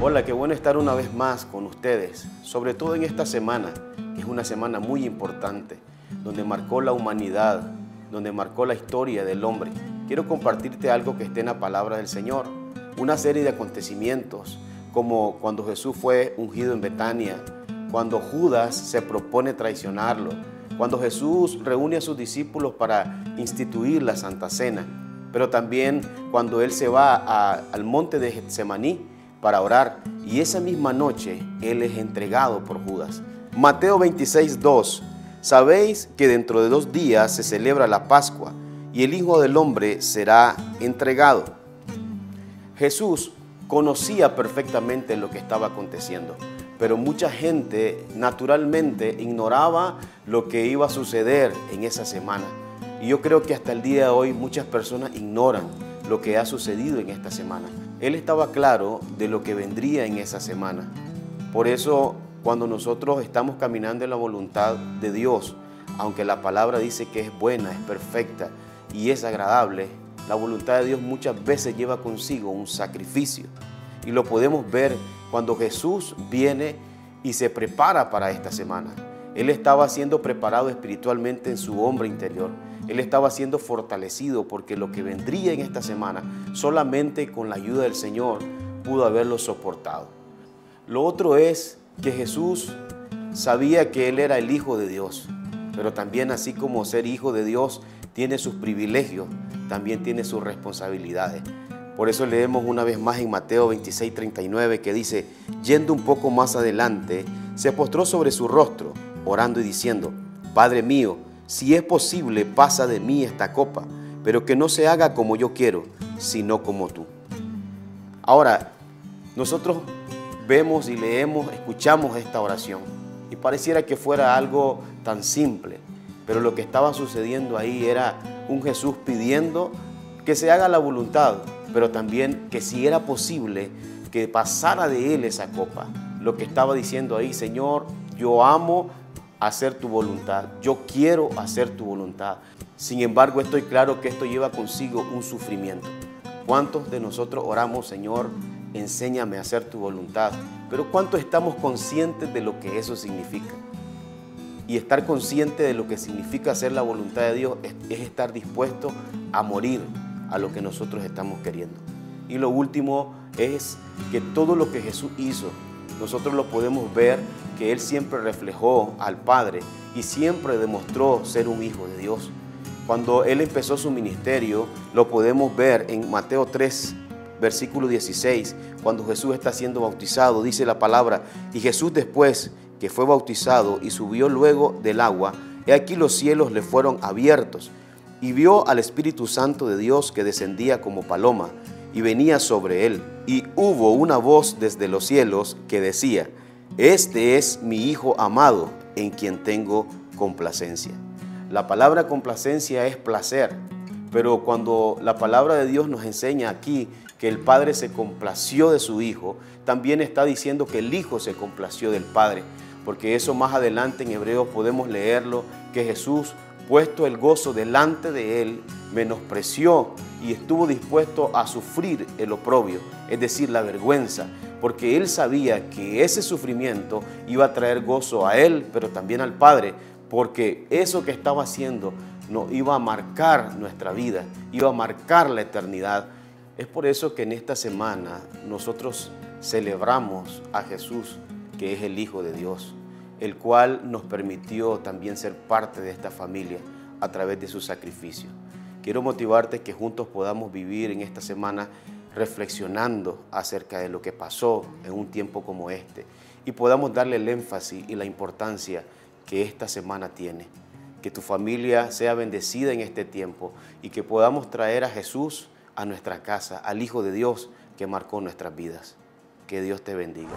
Hola, qué bueno estar una vez más con ustedes, sobre todo en esta semana, que es una semana muy importante, donde marcó la humanidad, donde marcó la historia del hombre. Quiero compartirte algo que esté en la palabra del Señor, una serie de acontecimientos, como cuando Jesús fue ungido en Betania, cuando Judas se propone traicionarlo, cuando Jesús reúne a sus discípulos para instituir la Santa Cena, pero también cuando Él se va al monte de Getsemaní para orar y esa misma noche Él es entregado por Judas. Mateo 26, 2. Sabéis que dentro de dos días se celebra la Pascua y el Hijo del Hombre será entregado. Jesús conocía perfectamente lo que estaba aconteciendo, pero mucha gente naturalmente ignoraba lo que iba a suceder en esa semana. Y yo creo que hasta el día de hoy muchas personas ignoran lo que ha sucedido en esta semana. Él estaba claro de lo que vendría en esa semana. Por eso cuando nosotros estamos caminando en la voluntad de Dios, aunque la palabra dice que es buena, es perfecta y es agradable, la voluntad de Dios muchas veces lleva consigo un sacrificio. Y lo podemos ver cuando Jesús viene y se prepara para esta semana. Él estaba siendo preparado espiritualmente en su hombre interior. Él estaba siendo fortalecido porque lo que vendría en esta semana, solamente con la ayuda del Señor, pudo haberlo soportado. Lo otro es que Jesús sabía que Él era el Hijo de Dios, pero también así como ser Hijo de Dios tiene sus privilegios, también tiene sus responsabilidades. Por eso leemos una vez más en Mateo 26, 39 que dice, yendo un poco más adelante, se postró sobre su rostro orando y diciendo, Padre mío, si es posible, pasa de mí esta copa, pero que no se haga como yo quiero, sino como tú. Ahora, nosotros vemos y leemos, escuchamos esta oración y pareciera que fuera algo tan simple, pero lo que estaba sucediendo ahí era un Jesús pidiendo que se haga la voluntad, pero también que si era posible que pasara de él esa copa. Lo que estaba diciendo ahí, Señor, yo amo hacer tu voluntad. Yo quiero hacer tu voluntad. Sin embargo, estoy claro que esto lleva consigo un sufrimiento. ¿Cuántos de nosotros oramos, Señor, enséñame a hacer tu voluntad? Pero ¿cuántos estamos conscientes de lo que eso significa? Y estar consciente de lo que significa hacer la voluntad de Dios es, es estar dispuesto a morir a lo que nosotros estamos queriendo. Y lo último es que todo lo que Jesús hizo nosotros lo podemos ver que Él siempre reflejó al Padre y siempre demostró ser un hijo de Dios. Cuando Él empezó su ministerio, lo podemos ver en Mateo 3, versículo 16, cuando Jesús está siendo bautizado, dice la palabra, y Jesús después que fue bautizado y subió luego del agua, he aquí los cielos le fueron abiertos, y vio al Espíritu Santo de Dios que descendía como paloma y venía sobre él. Y hubo una voz desde los cielos que decía, Este es mi Hijo amado, en quien tengo complacencia. La palabra complacencia es placer, pero cuando la palabra de Dios nos enseña aquí que el Padre se complació de su Hijo, también está diciendo que el Hijo se complació del Padre, porque eso más adelante en Hebreo podemos leerlo, que Jesús puesto el gozo delante de él, menospreció y estuvo dispuesto a sufrir el oprobio, es decir, la vergüenza, porque él sabía que ese sufrimiento iba a traer gozo a él, pero también al Padre, porque eso que estaba haciendo no, iba a marcar nuestra vida, iba a marcar la eternidad. Es por eso que en esta semana nosotros celebramos a Jesús, que es el Hijo de Dios el cual nos permitió también ser parte de esta familia a través de su sacrificio. Quiero motivarte que juntos podamos vivir en esta semana reflexionando acerca de lo que pasó en un tiempo como este y podamos darle el énfasis y la importancia que esta semana tiene. Que tu familia sea bendecida en este tiempo y que podamos traer a Jesús a nuestra casa, al Hijo de Dios que marcó nuestras vidas. Que Dios te bendiga.